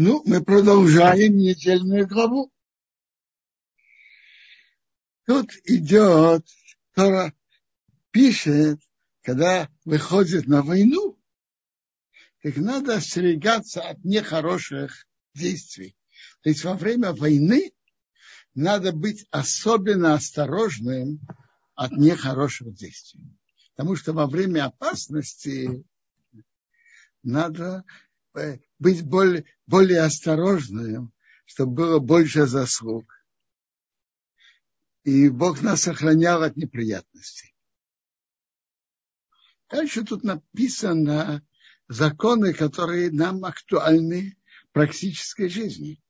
Ну, мы продолжаем недельную главу. Тут идет, Тора пишет, когда выходит на войну, так надо остерегаться от нехороших действий. То есть во время войны надо быть особенно осторожным от нехороших действий. Потому что во время опасности надо э, быть более, более осторожным, чтобы было больше заслуг. И Бог нас сохранял от неприятностей. Дальше тут написано законы, которые нам актуальны в практической жизни.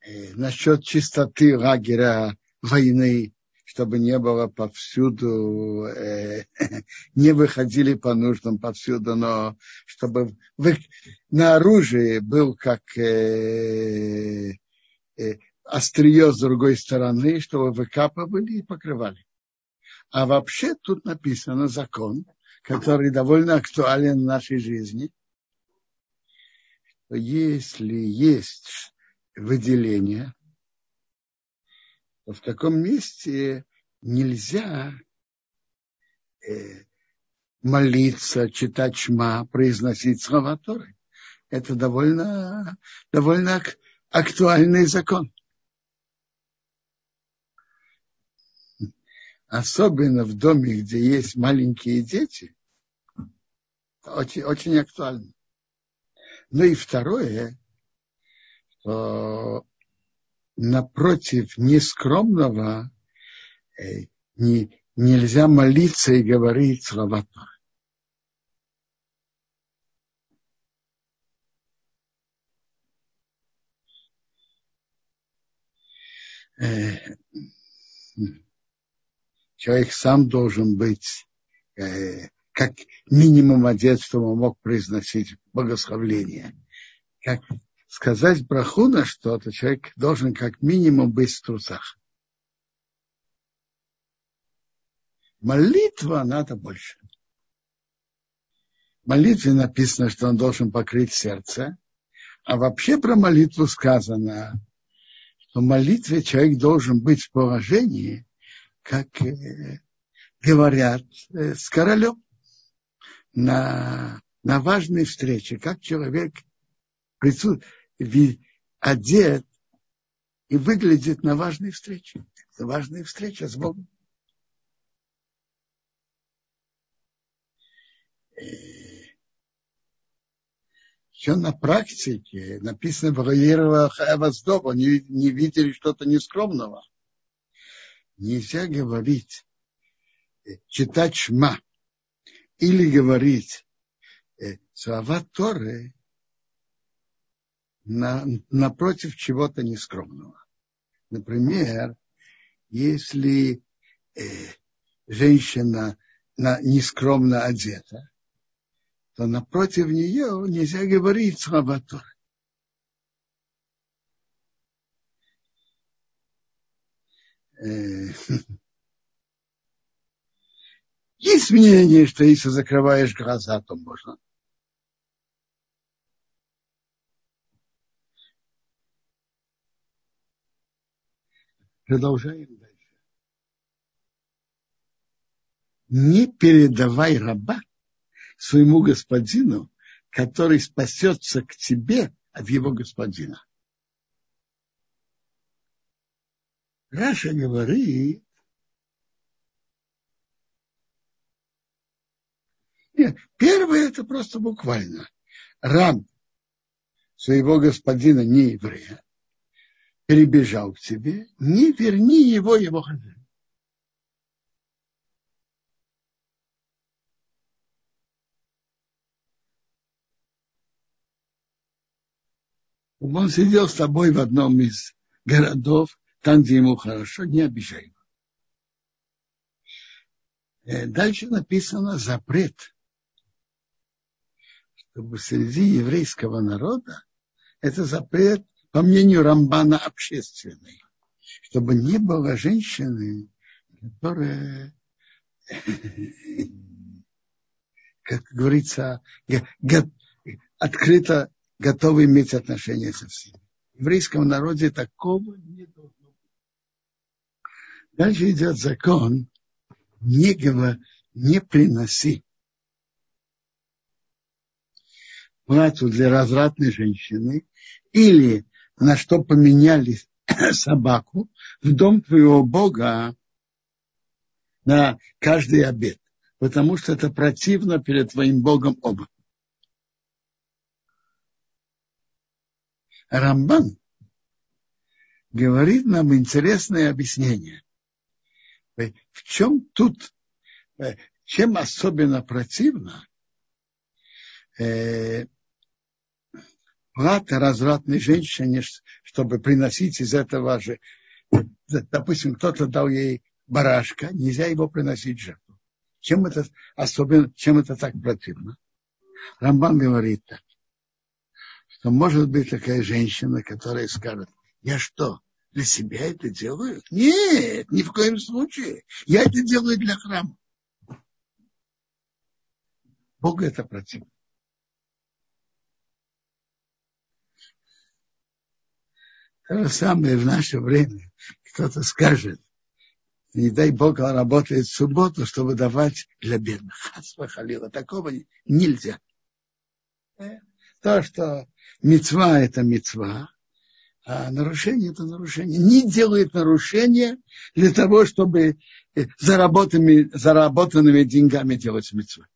Э, насчет чистоты лагеря войны, чтобы не было повсюду, э, не выходили по нуждам повсюду, но чтобы вы, на оружии был как э, э, острие с другой стороны, чтобы выкапывали и покрывали. А вообще тут написано закон, который довольно актуален в нашей жизни. Если есть выделение, в таком месте нельзя э, молиться, читать шма, произносить слова Торы. Это довольно, довольно актуальный закон. Особенно в доме, где есть маленькие дети, очень, очень актуально. Ну и второе, что напротив нескромного э, не, нельзя молиться и говорить слова Торы. Э, человек сам должен быть э, как минимум одет, чтобы он мог произносить благословление. Как сказать браху на что-то, человек должен как минимум быть в трусах. Молитва надо больше. В молитве написано, что он должен покрыть сердце, а вообще про молитву сказано, что в молитве человек должен быть в положении, как э, говорят э, с королем на, на важной встрече, как человек присутствует одет и выглядит на важной встрече. Это важная встреча с Богом. Все на практике написано в Воздоба, не, не видели что-то нескромного. Нельзя говорить, э, читать шма или говорить э, слова Торы на, напротив чего-то нескромного. Например, если э, женщина на, нескромно одета, то напротив нее нельзя говорить слова Торы. Э, есть мнение, что если закрываешь глаза, то можно. Продолжаем дальше. Не передавай раба своему господину, который спасется к тебе от его господина. Раша говорит, нет, первое это просто буквально. Раб своего господина не еврея перебежал к тебе, не верни его его хозяин. Он сидел с тобой в одном из городов, там, где ему хорошо, не обижай его. Э, дальше написано запрет, чтобы среди еврейского народа это запрет по мнению Рамбана, общественной, чтобы не было женщины, которая, как говорится, открыто готовы иметь отношения со всеми. В еврейском народе такого не должно быть. Дальше идет закон, не, говор, не приноси плату для развратной женщины или на что поменяли собаку в дом твоего Бога на каждый обед, потому что это противно перед твоим Богом оба. Рамбан говорит нам интересное объяснение. В чем тут, чем особенно противно э, плата развратной женщине, чтобы приносить из этого же, допустим, кто-то дал ей барашка, нельзя его приносить в жертву. Чем это особенно, чем это так противно? Рамбан говорит так, что может быть такая женщина, которая скажет, я что, для себя это делаю? Нет, ни в коем случае. Я это делаю для храма. Богу это противно. То же самое в наше время. Кто-то скажет, не дай Бог, он работает в субботу, чтобы давать для бедных. Халила, такого нельзя. То, что мецва это мецва, а нарушение это нарушение. Не делает нарушения для того, чтобы э, заработанными, заработанными деньгами делать мецвы.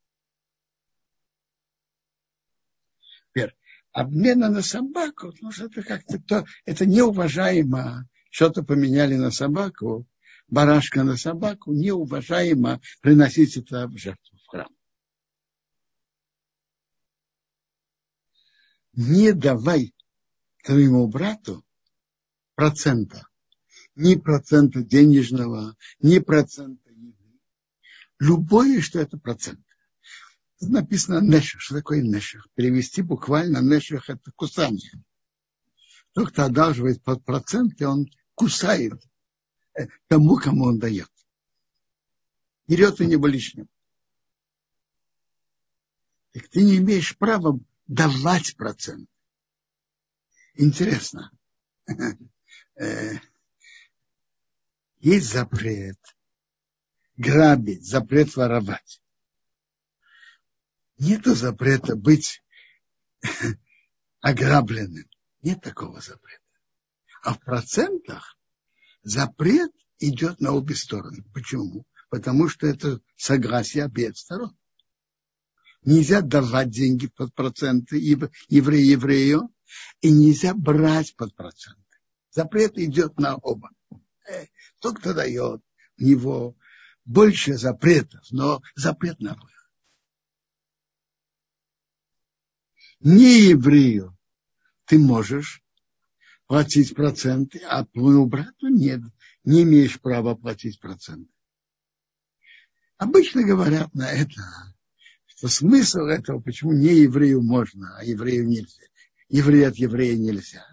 Теперь, обмена на собаку, ну, это как-то то, это неуважаемо. Что-то поменяли на собаку, барашка на собаку, неуважаемо приносить это в жертву в храм. Не давай твоему брату процента. Ни процента денежного, ни процента еды. Любое, что это процент. Написано нешах. Что такое нешах? Перевести буквально нешах это кусание. Тот, кто одалживает под проценты, он кусает тому, кому он дает. Берет у него лишнего. Так ты не имеешь права давать процент. Интересно. Э, есть запрет грабить, запрет воровать. Нету запрета быть ограбленным. Нет такого запрета. А в процентах запрет идет на обе стороны. Почему? Потому что это согласие обеих сторон. Нельзя давать деньги под проценты еврею еврею, и нельзя брать под проценты. Запрет идет на оба. Э, тот, кто дает, у него больше запретов, но запрет на обоих. Не еврею ты можешь платить проценты, а твоему брату нет, не имеешь права платить проценты. Обычно говорят на это, что смысл этого, почему не еврею можно, а еврею нельзя. Еврею от еврея нельзя.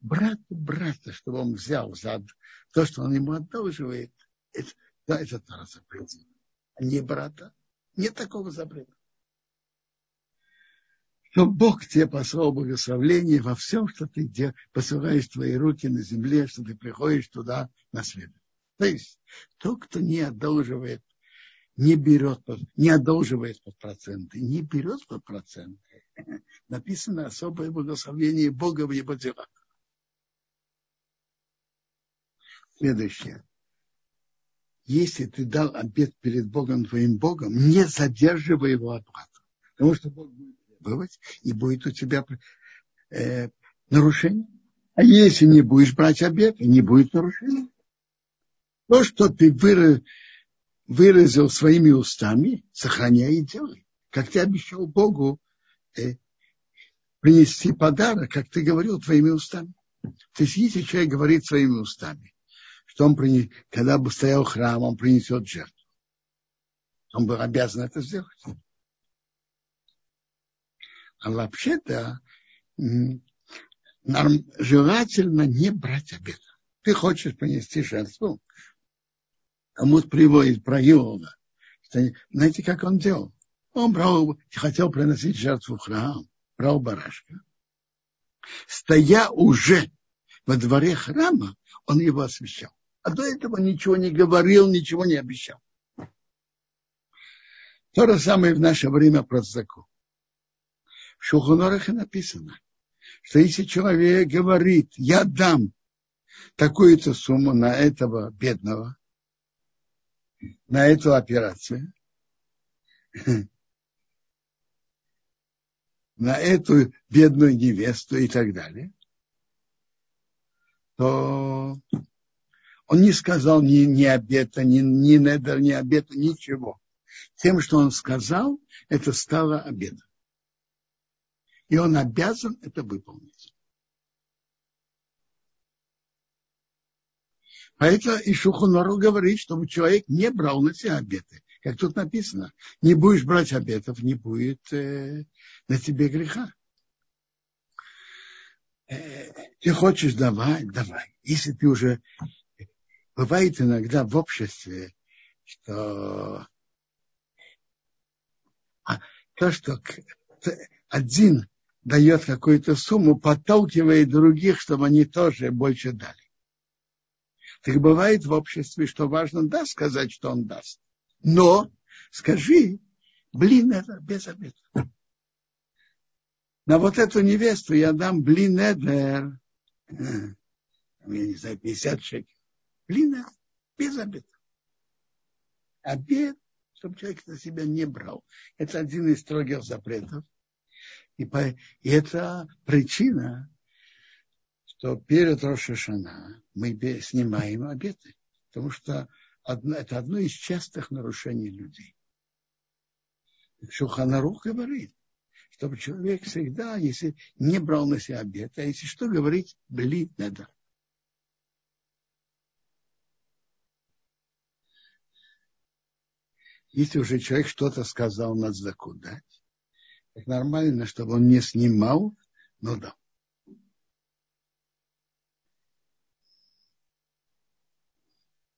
Брату брата, чтобы он взял за то, что он ему одолживает, это, да, это тоже запрет. А не брата. Нет такого запрета что Бог тебе послал благословление во всем, что ты посылаешь твои руки на земле, что ты приходишь туда на свет. То есть тот, кто не одолживает, не берет, не одолживает под проценты, не берет под проценты, написано особое благословение Бога в его делах. Следующее. Если ты дал обед перед Богом твоим Богом, не задерживай его оплату. Потому что Бог будет требовать, и будет у тебя э, нарушение. А если не будешь брать обед, не будет нарушения. То, что ты выразил, выразил своими устами, сохраняй и делай. Как ты обещал Богу э, принести подарок, как ты говорил твоими устами. То есть, если человек говорит своими устами, что он, принес, когда бы стоял храм, он принесет жертву, он был обязан это сделать. А вообще-то желательно не брать обед. Ты хочешь принести жертву, кому-то приводит про Иова. Знаете, как он делал? Он брал, хотел приносить жертву в храм, брал барашка, стоя уже во дворе храма, он его освящал. А до этого ничего не говорил, ничего не обещал. То же самое в наше время про закон. В Шухонорах написано, что если человек говорит, я дам такую-то сумму на этого бедного, на эту операцию, на эту бедную невесту и так далее, то он не сказал ни, ни обета, ни, ни недер, ни обета, ничего. Тем, что он сказал, это стало обедом. И он обязан это выполнить. Поэтому и Шухонору говорит, чтобы человек не брал на себя обеты. Как тут написано, не будешь брать обетов, не будет э, на тебе греха. Э, ты хочешь давай, давай. Если ты уже... Бывает иногда в обществе, что а то, что один дает какую-то сумму, подталкивает других, чтобы они тоже больше дали. Так бывает в обществе, что важно, да, сказать, что он даст. Но скажи, блин, это без обеда. На вот эту невесту я дам блин эдер, я не знаю, 50 шекелей. Блин эдер, без обеда. Обед, чтобы человек на себя не брал. Это один из строгих запретов. И, по, и это причина, что перед Рошашана мы снимаем обеты. Потому что одно, это одно из частых нарушений людей. Шуханарух говорит, чтобы человек всегда, если не брал на себя обет, а если что говорить, блин, надо. Если уже человек что-то сказал на заку дать, так нормально, чтобы он не снимал, но дал.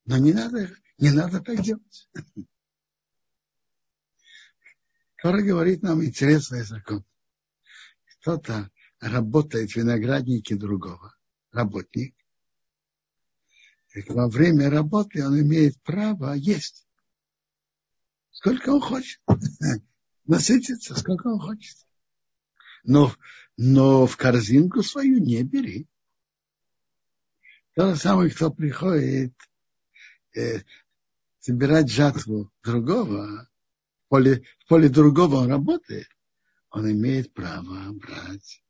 Но не надо, не надо так делать. Тора говорит нам интересный закон. Кто-то работает в винограднике другого, работник. И во время работы он имеет право есть. Сколько он хочет. Насытиться, сколько он хочет. Но, но в корзинку свою не бери. То же самое, кто приходит э, собирать жатву другого, в поле, в поле другого он работает, он имеет право брать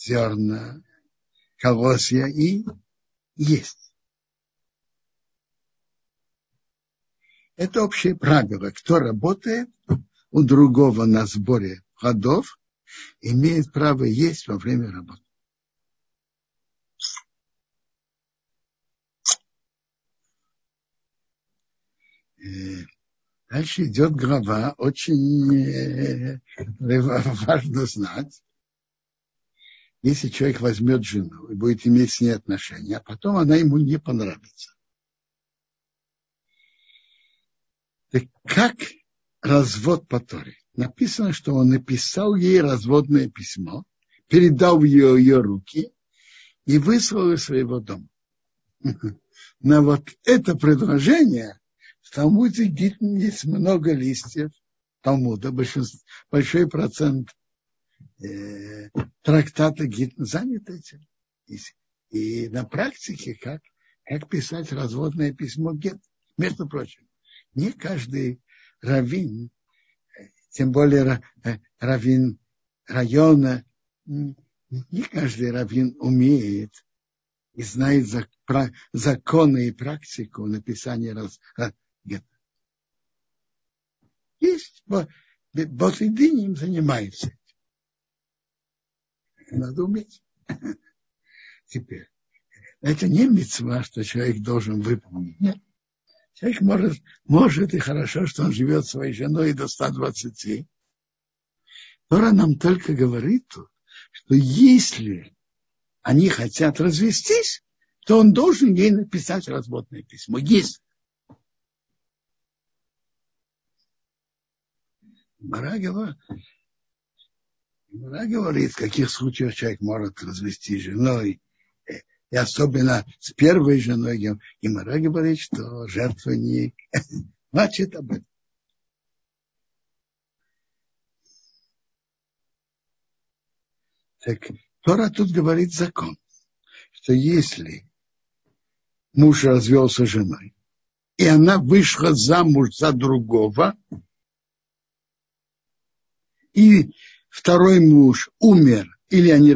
зерна, колосья и есть. Это общее правило. Кто работает у другого на сборе ходов, имеет право есть во время работы. Э, дальше идет глава, очень э, важно знать. Если человек возьмет жену и будет иметь с ней отношения, а потом она ему не понравится. Так как развод по Торе? Написано, что он написал ей разводное письмо, передал в ее, ее руки и выслал из своего дома. Но вот это предложение в Талмуде есть много листьев Талмуда, большой процент э, трактата Гитн занят этим. И, и на практике как, как писать разводное письмо Гет. Между прочим, не каждый раввин, тем более э, раввин района, не каждый раввин умеет и знает законы и практику написания раз. Есть, Босидин им занимается. Надо уметь. Теперь, это не мецва, что человек должен выполнить. Нет. Человек может, может и хорошо, что он живет своей женой до 120. Тора нам только говорит тут, что если они хотят развестись, то он должен ей написать разводное письмо. Есть. Мара Она говорит, в каких случаях человек может развести женой, и особенно с первой женой. И Мара говорит, что жертвенник значит об этом. Так Тора тут говорит закон, что если муж развелся с женой, и она вышла замуж за другого, и второй муж умер, или, они,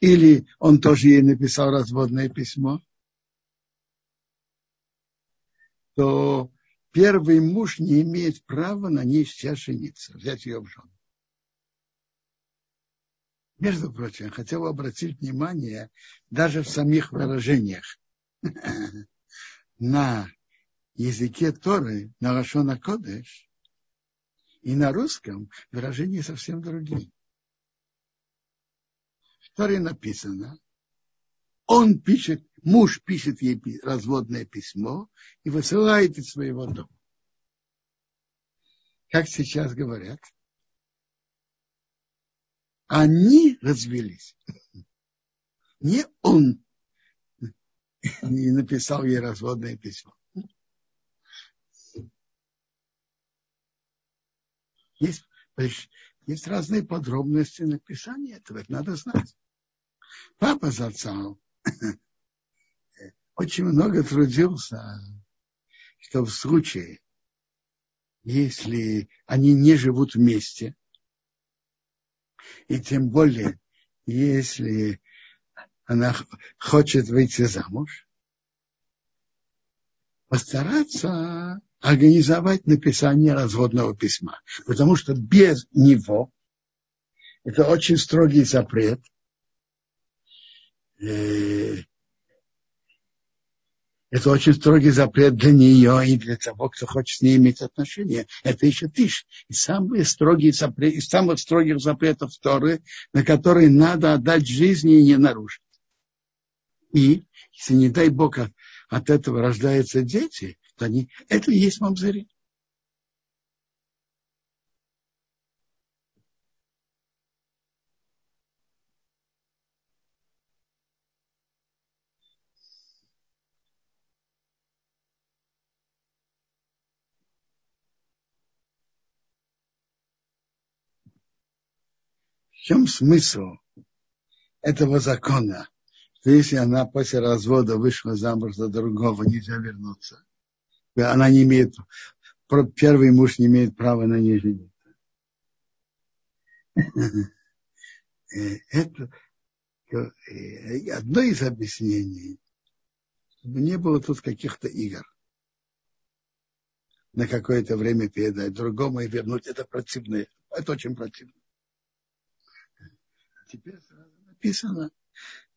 или он тоже ей написал разводное письмо, то первый муж не имеет права на ней сейчас жениться, взять ее в жену. Между прочим, я хотел обратить внимание даже в самих выражениях на языке Торы, на Лашона Кодеш, и на русском выражения совсем другие. Торе написано, он пишет, муж пишет ей разводное письмо и высылает из своего дома. Как сейчас говорят – они развелись. Не он не написал ей разводное письмо. Есть, есть разные подробности написания этого, это надо знать. Папа Зацал очень много трудился, что в случае, если они не живут вместе, и тем более, если она хочет выйти замуж, постараться организовать написание разводного письма. Потому что без него это очень строгий запрет. Э, это очень строгий запрет для нее и для того, кто хочет с ней иметь отношения. Это еще тишь. И самые строгие запрет, из самых строгих запретов Торы, на которые надо отдать жизни и не нарушить. И если, не дай Бог, от, этого рождаются дети, то они, это и есть мамзари. Чем смысл этого закона? Что если она после развода вышла замуж за другого, нельзя вернуться. Она не имеет, первый муж не имеет права на ней жениться. Это одно из объяснений, чтобы не было тут каких-то игр. На какое-то время передать другому и вернуть. Это противно. Это очень противно теперь сразу написано,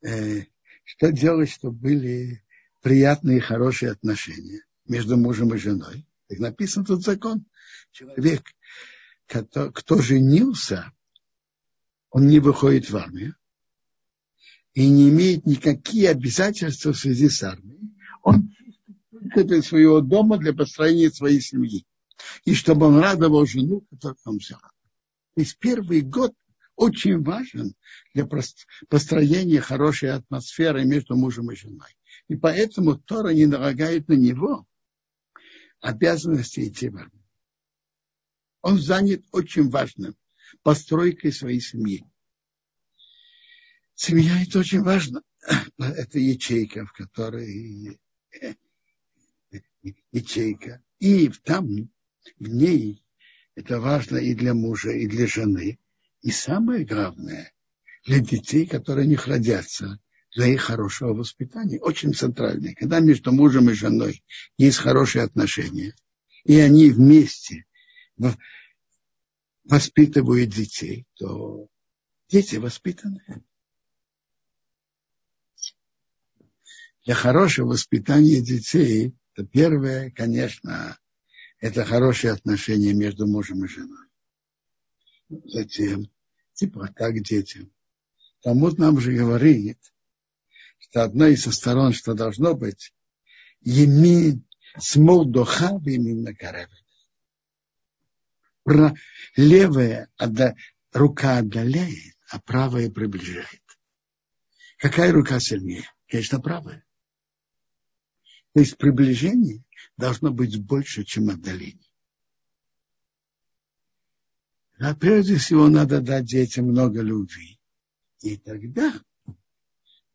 э, что делать, чтобы были приятные и хорошие отношения между мужем и женой. Так написан тут закон. Человек, кто, кто женился, он не выходит в армию и не имеет никакие обязательства в связи с армией. Он только для своего дома, для построения своей семьи. И чтобы он радовал жену, которую он взял. То есть первый год очень важен для построения хорошей атмосферы между мужем и женой. И поэтому Тора не налагает на него обязанности идти в армию. Он занят очень важным постройкой своей семьи. Семья это очень важно. Это ячейка, в которой ячейка. И там, в ней, это важно и для мужа, и для жены. И самое главное, для детей, которые не родятся, для их хорошего воспитания, очень центральное. Когда между мужем и женой есть хорошие отношения, и они вместе воспитывают детей, то дети воспитаны. Для хорошего воспитания детей, то первое, конечно, это хорошие отношения между мужем и женой затем теплота к детям. Талмуд нам же говорит, что одна из сторон, что должно быть, емин смол доха именно каревет. Левая рука отдаляет, а правая приближает. Какая рука сильнее? Конечно, правая. То есть приближение должно быть больше, чем отдаление. А прежде всего надо дать детям много любви. И тогда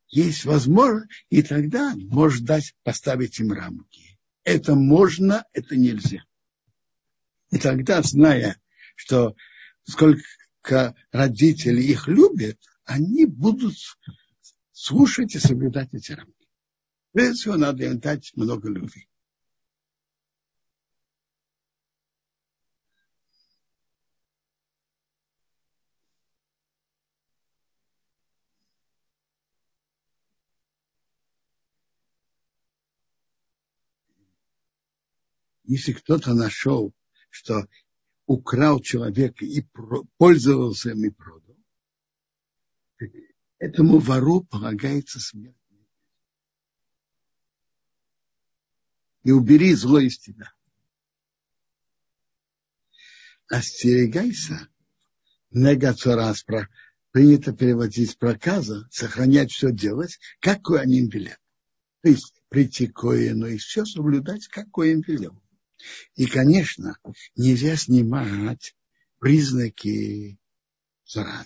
есть возможность, и тогда можно дать, поставить им рамки. Это можно, это нельзя. И тогда, зная, что сколько родителей их любят, они будут слушать и соблюдать эти рамки. Прежде всего, надо им дать много любви. Если кто-то нашел, что украл человека и пользовался им и продал, этому вору полагается смерть. И убери зло из тебя. Остерегайся. Негацорас принято переводить проказа, сохранять все делать, как Коаним велел. То есть прийти к Коину и все соблюдать, как Коин велел. И, конечно, нельзя снимать признаки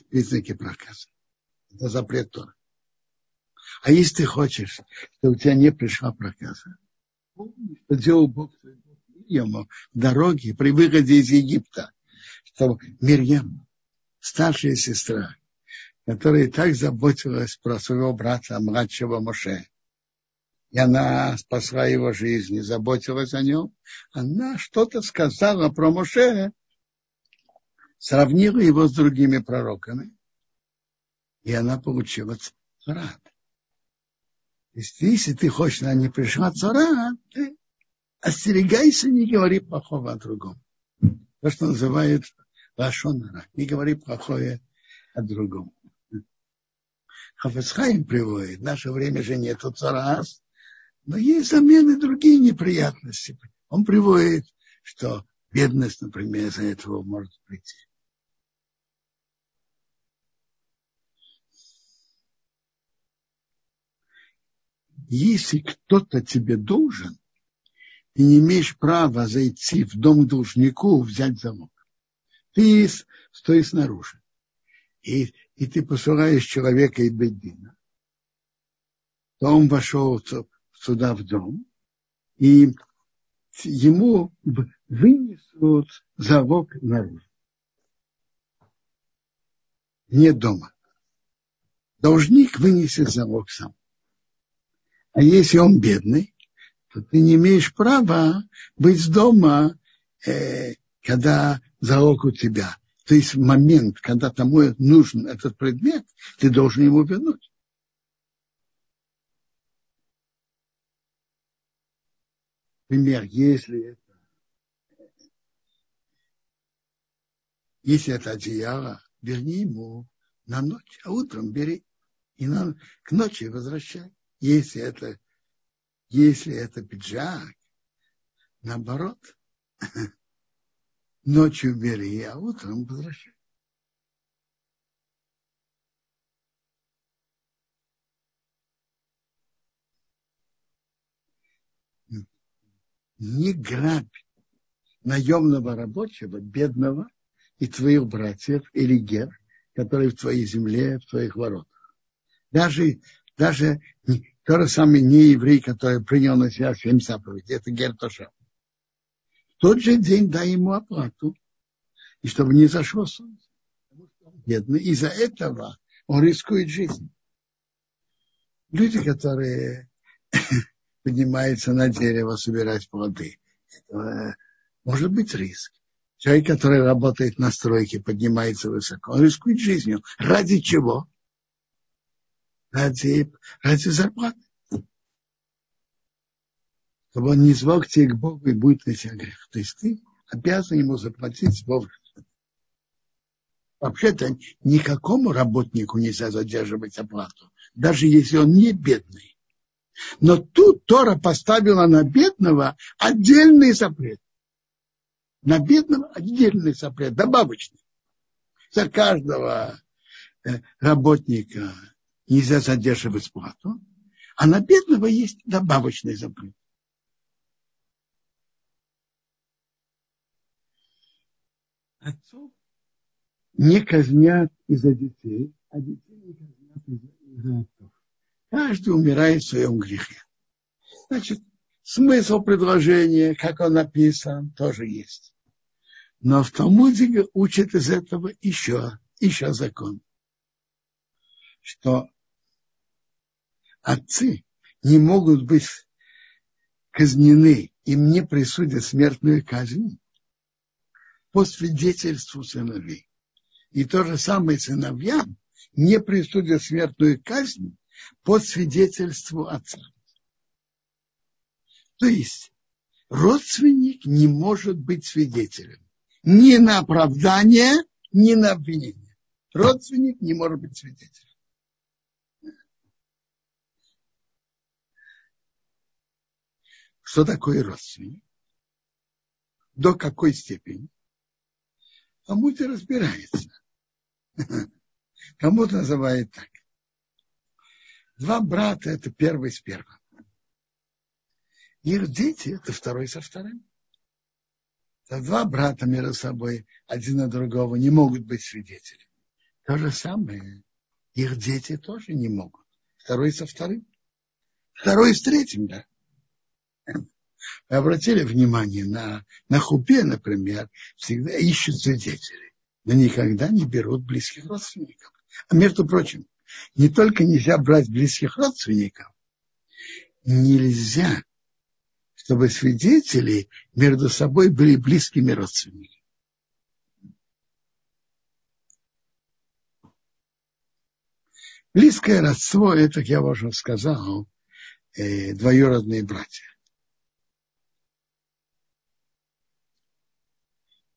признаки проказа. Это запрет Тора. А если ты хочешь, что у тебя не пришла проказа, что делал Бог Мирьяму в дороге при выходе из Египта, что Мирьям, старшая сестра, которая так заботилась про своего брата, младшего Моше, и она спасла его жизнь и заботилась о нем, она что-то сказала про Моше, сравнила его с другими пророками, и она получила царат. Если ты хочешь, она не пришла царат, ты остерегайся, не говори плохого о другом. То, что называют лашонара. Не говори плохое о другом. Хафесхайм приводит, в наше время же нету царас, но есть замены другие неприятности. Он приводит, что бедность, например, из-за этого может прийти. Если кто-то тебе должен, ты не имеешь права зайти в дом должнику, взять замок. Ты стоишь снаружи. И, и ты посылаешь человека из Беддина. То он вошел сюда в дом, и ему вынесут залог наружу. Не дома. Должник вынесет залог сам. А если он бедный, то ты не имеешь права быть дома, э, когда залог у тебя. То есть в момент, когда тому нужен этот предмет, ты должен ему вернуть. Например, если это, если это одеяло, верни ему на ночь, а утром бери и на, к ночи возвращай. Если это, если это пиджак, наоборот, ночью бери, а утром возвращай. Не грабь наемного рабочего, бедного, и твоих братьев или гер, которые в твоей земле, в твоих воротах. Даже, даже тот же самый нееврей, который принял на себя семь заповедей, это гер Тоша. В тот же день дай ему оплату, и чтобы не зашло солнце. Бедный. Из-за этого он рискует жизнь. Люди, которые поднимается на дерево собирать плоды. Это может быть риск. Человек, который работает на стройке, поднимается высоко, он рискует жизнью. Ради чего? Ради, ради зарплаты. Чтобы он не звал к тебе к Богу и будет на тебя грех. То есть ты обязан ему заплатить вовремя. Вообще-то никакому работнику нельзя задерживать оплату, даже если он не бедный. Но тут Тора поставила на бедного отдельный запрет. На бедного отдельный запрет, добавочный. За каждого э, работника нельзя задерживать плату, а на бедного есть добавочный запрет. Отцов не казнят из-за детей, а детей не казнят из-за отцов. Каждый умирает в своем грехе. Значит, смысл предложения, как он написан, тоже есть. Но в Талмуде учат из этого еще, еще закон, что отцы не могут быть казнены, им не присудят смертную казнь по свидетельству сыновей. И то же самое сыновьям не присудят смертную казнь по свидетельству отца. То есть родственник не может быть свидетелем ни на оправдание, ни на обвинение. Родственник не может быть свидетелем. Что такое родственник? До какой степени? Кому-то разбирается. Кому-то называют так. Два брата – это первый с первым. Их дети – это второй со вторым. Это два брата между собой, один на другого, не могут быть свидетелями. То же самое, их дети тоже не могут. Второй со вторым. Второй с третьим, да. Вы обратили внимание на, на хупе, например, всегда ищут свидетелей, но никогда не берут близких родственников. А между прочим, не только нельзя брать близких родственников, нельзя, чтобы свидетели между собой были близкими родственниками. Близкое родство, это, как я уже сказал, э, двоюродные братья.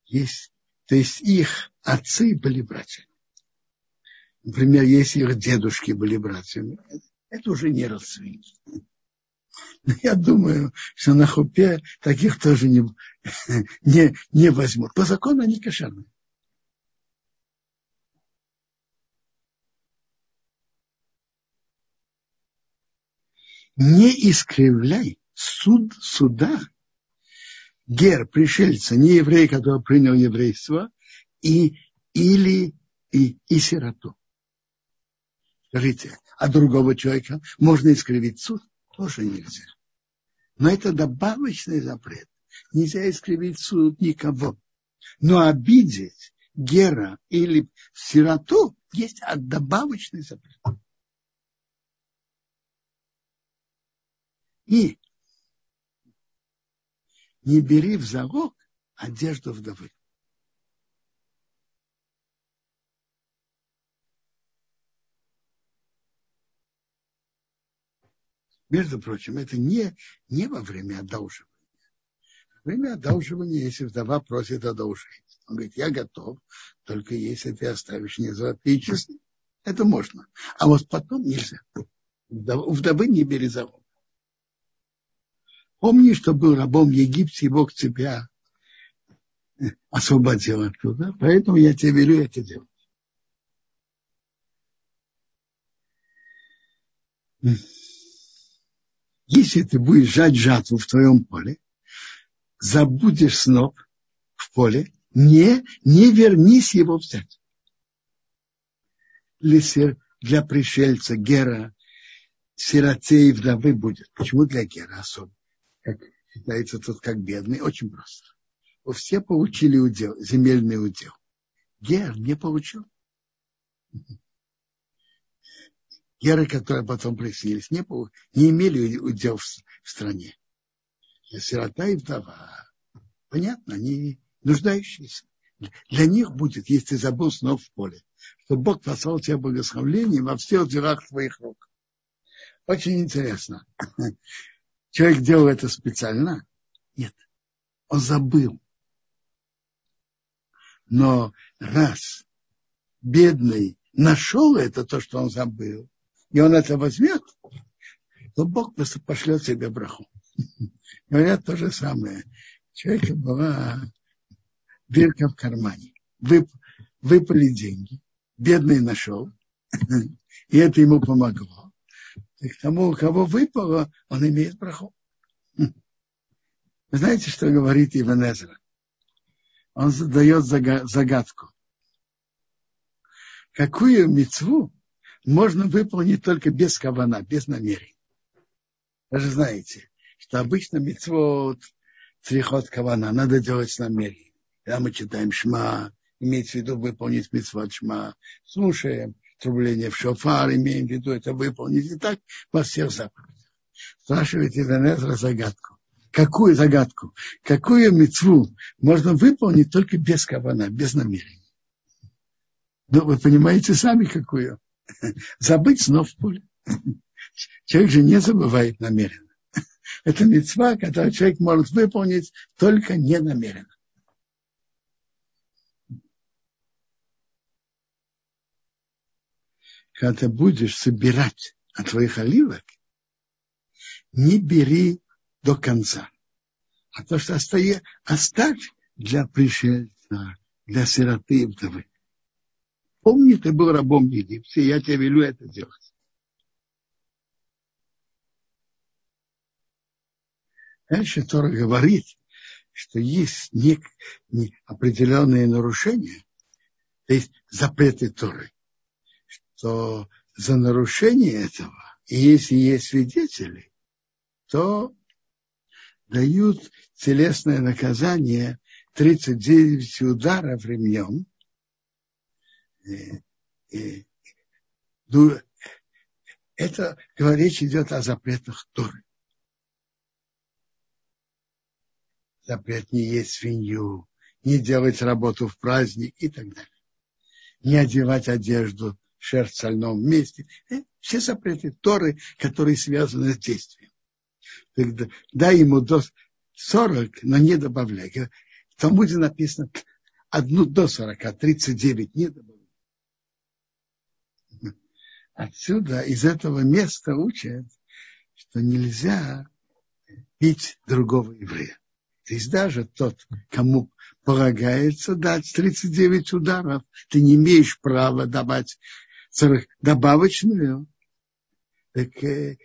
Есть, то есть их отцы были братьями. Например, если их дедушки были братьями, это уже не родственники. Но я думаю, что на хупе таких тоже не, не, не возьмут. По закону они кошерные. Не искривляй суд суда гер, пришельца, не еврей, который принял еврейство, и, или и, и сироту. Скажите, а другого человека можно искривить суд? Тоже нельзя. Но это добавочный запрет. Нельзя искривить суд никого. Но обидеть гера или сироту есть добавочный запрет. И не бери в залог одежду вдовы. Между прочим, это не, не во время одолживания. Во время одолживания, если вдова просит одолжить, он говорит, я готов, только если ты оставишь мне золотые часы, это можно. А вот потом нельзя. У вдовы не бери залог. Помни, что был рабом в Египте, и Бог тебя освободил оттуда, поэтому я тебе велю это делать. Если ты будешь жать жатву в твоем поле, забудешь сноп в поле, не, не вернись его взять. Для пришельца Гера сироте и вдовы будет. Почему для Гера особо? как считается тут как бедный, очень просто. Все получили удел, земельный удел. Гер не получил. Геры, которые потом приселились, не, не имели удел в, в стране. Сирота и вдова. Понятно, они нуждающиеся. Для них будет, если ты забыл снова в поле, что Бог послал тебе благословение во всех делах твоих рук. Очень интересно человек делал это специально? Нет. Он забыл. Но раз бедный нашел это, то, что он забыл, и он это возьмет, то Бог просто пошлет себе браху. Говорят то же самое. У человека была дырка в кармане. Вып, выпали деньги, бедный нашел, и это ему помогло. И к тому, у кого выпало, он имеет браху. Вы знаете, что говорит Иван? Он задает загадку. Какую мецву можно выполнить только без кавана, без намерений? Вы же знаете, что обычно мецвод трихот кавана надо делать с намерением. Когда мы читаем шма, имеется в виду выполнить мецвод шма, слушаем трубление в шофар, имеем в виду это выполнить. И так во всех заповедях. Спрашивает Иванезра загадку. Какую загадку? Какую мецву можно выполнить только без кавана, без намерения? Ну, вы понимаете сами, какую. Забыть снова в поле. Человек же не забывает намеренно. Это мецва, которую человек может выполнить только не намеренно. Когда ты будешь собирать от твоих оливок, не бери до конца. А то, что оставь, оставь для пришельца, для сироты и вдовы. Помни, ты был рабом в Египте, я тебе велю это делать. Дальше Тора говорит, что есть не, не определенные нарушения, то есть запреты Торы, что за нарушение этого, и если есть свидетели, то дают телесное наказание 39 ударов ремнем. Ну, это речь идет о запретах Торы. Запрет не есть свинью, не делать работу в праздник и так далее. Не одевать одежду шерсть в сольном месте. Э, все запреты Торы, которые связаны с действием. Дай ему до 40, но не добавляй. В Талмуде написано одну до 40, а 39 не добавляй. Отсюда, из этого места учат, что нельзя бить другого еврея. То есть даже тот, кому полагается дать 39 ударов, ты не имеешь права давать добавочную. Так э,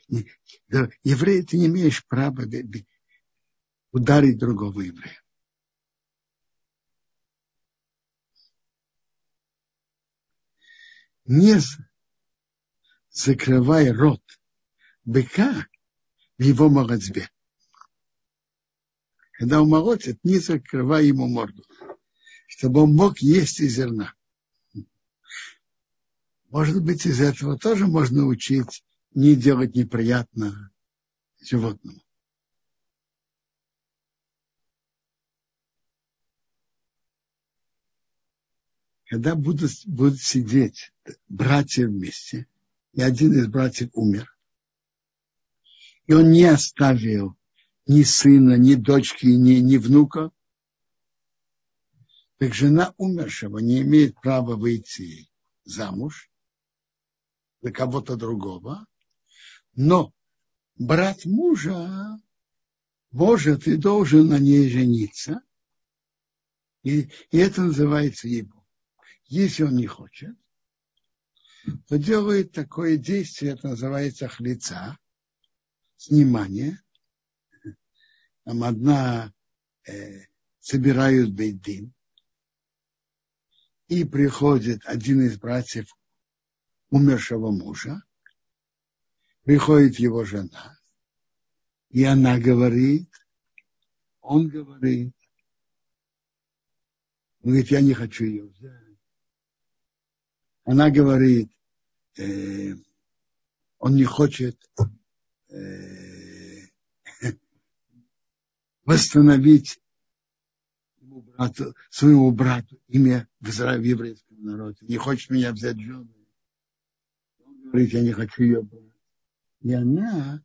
еврей, ты не имеешь права ударить другого еврея. Не закрывай рот быка в его молодьбе. Когда он молотит, не закрывай ему морду, чтобы он мог есть из зерна. Может быть, из этого тоже можно учить не делать неприятно животному. Когда будут, будут сидеть братья вместе, и один из братьев умер, и он не оставил ни сына, ни дочки, ни, ни внука, так жена умершего не имеет права выйти замуж за кого-то другого, но брат мужа может и должен на ней жениться, и, и это называется его. Если он не хочет, то делает такое действие, это называется хлица, снимание, там одна э, собирают бейдин, и приходит один из братьев умершего мужа, приходит его жена, и она говорит, он говорит, он говорит, я не хочу ее взять. Она говорит, э, он не хочет э, восстановить брату, своему брату имя в, Израиле, в еврейском народе. Не хочет меня взять жену. Он говорит, я не хочу ее брать. И она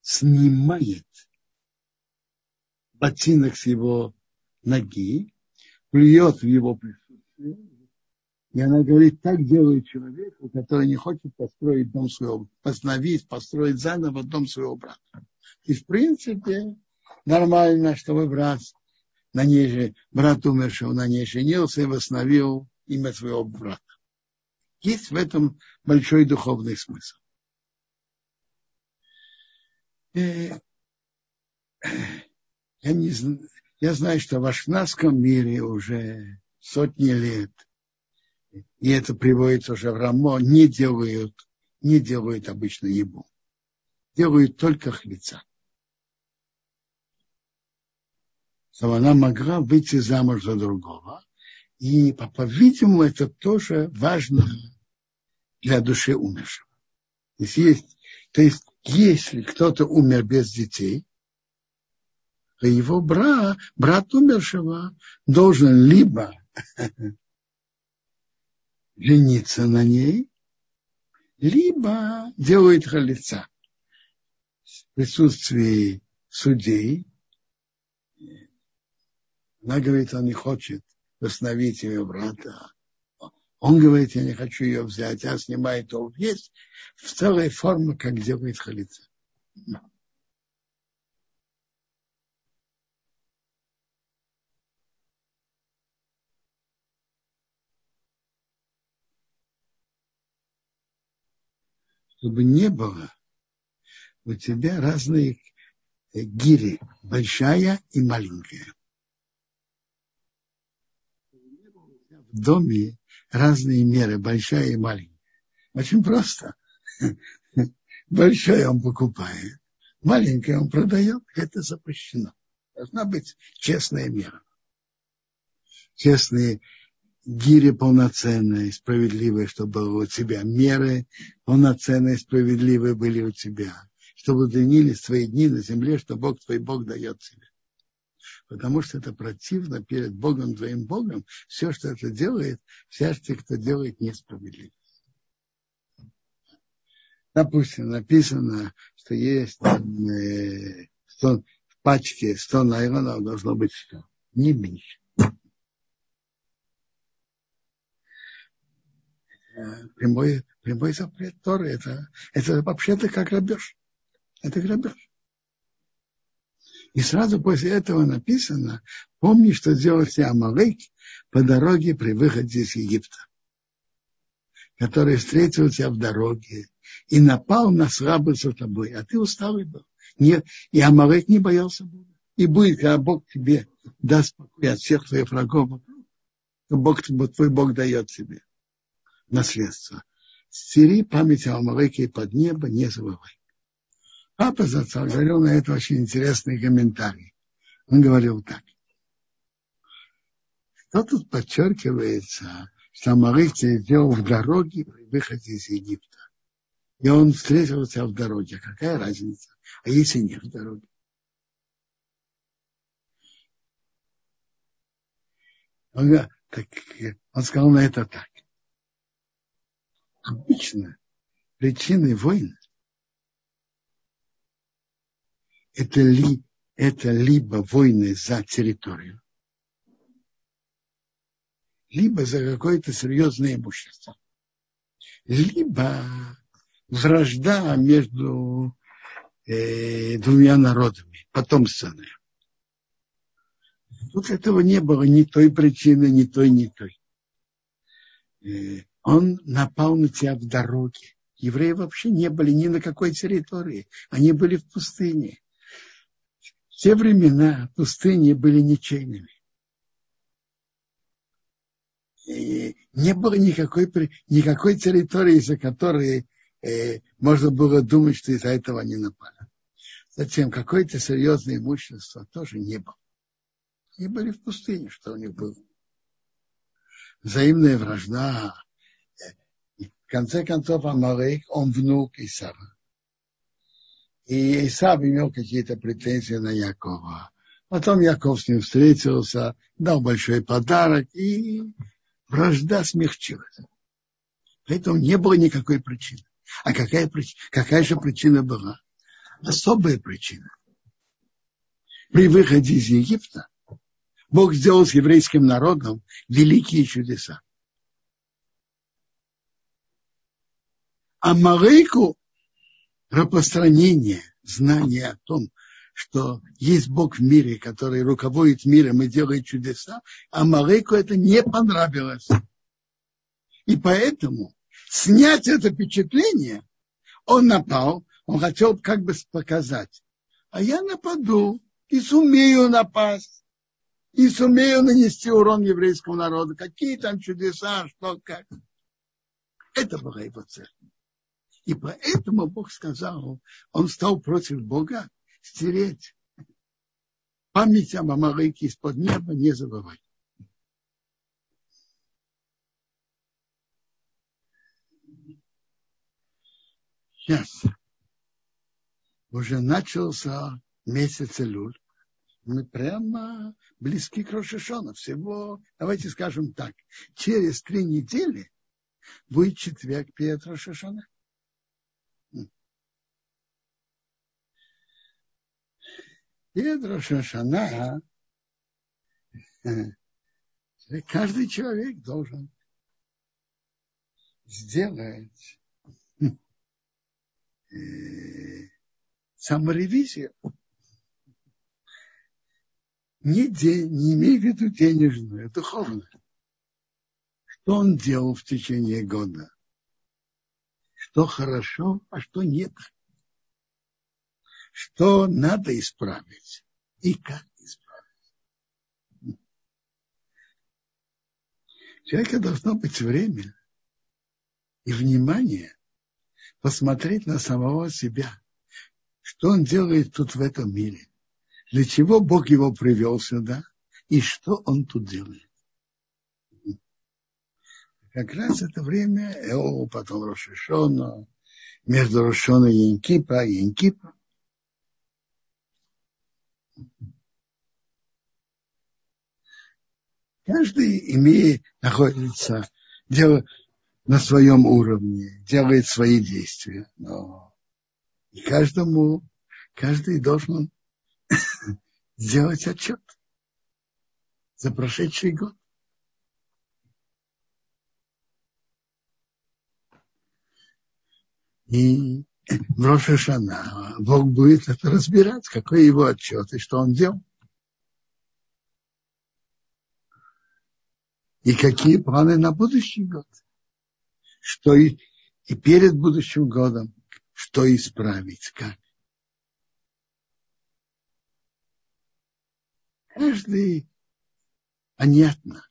снимает ботинок с его ноги, плюет в его присутствие. И она говорит, так делает человек, который не хочет построить дом своего, восстановить, построить заново дом своего брата. И в принципе, нормально, чтобы брат на ней же, брат умершего на ней женился и восстановил имя своего брата. Есть в этом большой духовный смысл. Я, не, я знаю, что в ашнадском мире уже сотни лет, и это приводится уже в Рамо, не делают, не делают обычно ебу. Делают только хлеца. Чтобы она могла выйти замуж за другого. И, по-видимому, это тоже важно для души умершего. То есть, есть, то есть если кто-то умер без детей, то его брат, брат умершего должен либо жениться на ней, либо делает халица в присутствии судей. Она говорит, он не хочет восстановить ее брата. Он говорит, я не хочу ее взять, а снимает то есть в целой форме, как делает халица. Чтобы не было у тебя разные гири, большая и маленькая. В доме разные меры, большая и маленькая. Очень просто. Большая он покупает, маленькая он продает, это запрещено. Должна быть честная мера. Честные гири полноценные, справедливые, чтобы было у тебя. Меры полноценные, справедливые были у тебя. Чтобы длинились твои дни на земле, что Бог твой Бог дает тебе. Потому что это противно перед Богом твоим Богом. Все, что это делает, всякий, кто делает несправедливость. Допустим, написано, что есть э, 100, в пачке 100 найлонов должно быть 100, не меньше. Прямой, прямой запрет Торы. Это, это вообще-то как грабеж. Это грабеж. И сразу после этого написано, помни, что сделал себе Амалык по дороге при выходе из Египта, который встретил тебя в дороге и напал на слабых за тобой, а ты усталый был. Нет, и Амалык не боялся Бога. И будет, когда Бог тебе даст покой от всех твоих врагов, Бог, твой Бог дает тебе наследство. Стери память о Амалеке под небо, не забывай. Папа Зацар говорил на это очень интересный комментарий. Он говорил так. Что тут подчеркивается, что Амалек сделал в дороге при выходе из Египта. И он встретился в дороге. Какая разница? А если нет в дороге? Он, так, он сказал на это так. Обычно причиной войн это, ли, это либо войны за территорию, либо за какое-то серьезное имущество, либо вражда между э, двумя народами, потомственная. Тут этого не было ни той причины, ни той, ни той. Он напал на тебя в дороге. Евреи вообще не были ни на какой территории. Они были в пустыне. В те времена пустыни были ничейными. И не было никакой, никакой территории, за которой э, можно было думать, что из-за этого они напали. Затем какое-то серьезное имущество тоже не было. Они были в пустыне, что у них было. Взаимная вражда, конце концов, Амалек, он внук Исава. И Исав имел какие-то претензии на Якова. Потом Яков с ним встретился, дал большой подарок, и вражда смягчилась. Поэтому не было никакой причины. А какая, какая же причина была? Особая причина. При выходе из Египта Бог сделал с еврейским народом великие чудеса. А Малейку распространение знания о том, что есть Бог в мире, который руководит миром и делает чудеса, а Малейку это не понравилось. И поэтому снять это впечатление, он напал, он хотел как бы показать, а я нападу и сумею напасть, и сумею нанести урон еврейскому народу. Какие там чудеса, что как. Это была его цель. И поэтому Бог сказал, он стал против Бога стереть память об Амалыке из-под неба не забывай. Сейчас. Уже начался месяц Илюль. Мы прямо близки к Рошишону. Всего, давайте скажем так, через три недели будет четверг перед Рошишона. Перед Рошашана каждый человек должен сделать э, саморевизию. Не, день, не имея в виду денежную, а духовную. Что он делал в течение года? Что хорошо, а что нет что надо исправить и как исправить. У человека должно быть время и внимание посмотреть на самого себя, что он делает тут в этом мире, для чего Бог его привел сюда и что он тут делает. Как раз это время Эо, потом Рошишона, между Рошона и Янкипа, Янкипа. Каждый имеет, находится делает на своем уровне, делает свои действия. Но и каждому, каждый должен сделать отчет за прошедший год. И в Рошашана Бог будет это разбирать, какой его отчет и что он делал. И какие планы на будущий год. Что и, и перед будущим годом, что исправить, как. Каждый понятно.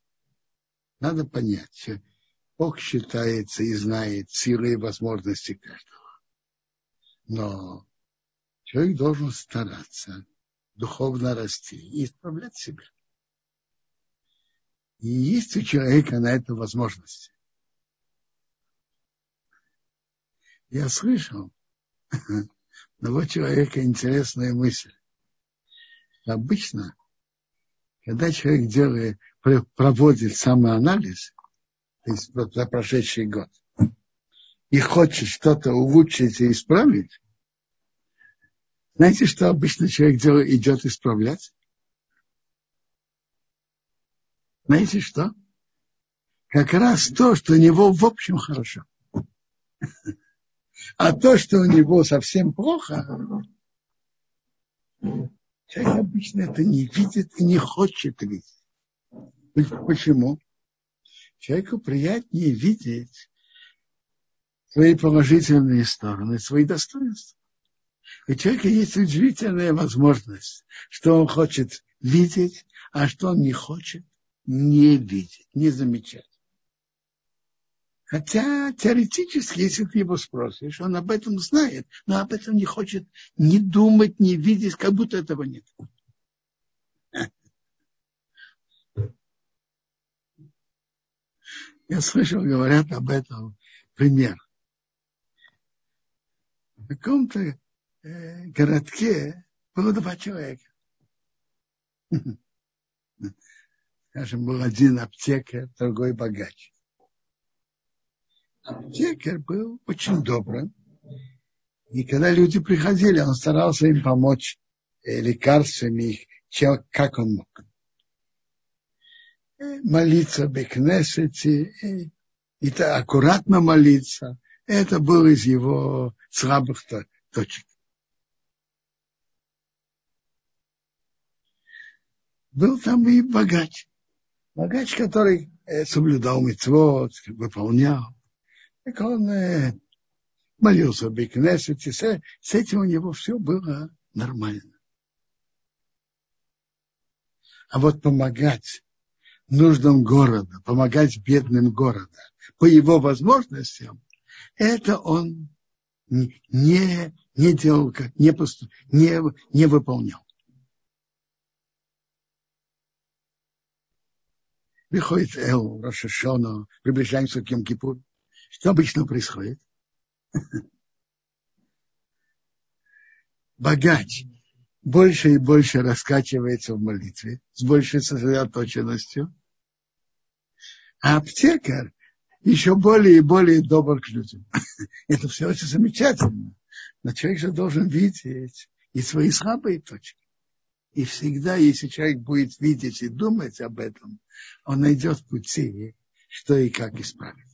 Надо понять, что Бог считается и знает силы и возможности каждого. Но человек должен стараться духовно расти и исправлять себя. И есть у человека на это возможность. Я слышал одного человека интересная мысль. Обычно, когда человек делает, проводит самоанализ, то есть за прошедший год, и хочет что-то улучшить и исправить, знаете, что обычно человек делает, идет исправлять? Знаете что? Как раз то, что у него в общем хорошо. А то, что у него совсем плохо, человек обычно это не видит и не хочет видеть. Почему? Человеку приятнее видеть свои положительные стороны, свои достоинства. У человека есть удивительная возможность, что он хочет видеть, а что он не хочет не видеть, не замечать. Хотя теоретически, если ты его спросишь, он об этом знает, но об этом не хочет ни думать, ни видеть, как будто этого нет. Я слышал, говорят об этом пример. Каком-то э, городке было два человека. Скажем, был один аптекарь, другой богач. Аптекарь был очень добрым. И когда люди приходили, он старался им помочь э, лекарствами, чем, как он мог. Э, молиться в Бекнесете, и, и аккуратно молиться. Это был из его слабых точек. Был там и богач. Богач, который э, соблюдал митцвот, выполнял, так он э, молился в Бекнесете, с, с этим у него все было нормально. А вот помогать нуждам города, помогать бедным города по его возможностям, это он не, не делал, не, поступ, не, не выполнял. Выходит Эл, Рошашона, приближаемся к Йом-Кипур. Что обычно происходит? Богач больше и больше раскачивается в молитве, с большей сосредоточенностью. А аптекарь еще более и более добр к людям. Это все очень замечательно. Но человек же должен видеть и свои слабые точки. И всегда, если человек будет видеть и думать об этом, он найдет пути, что и как исправить.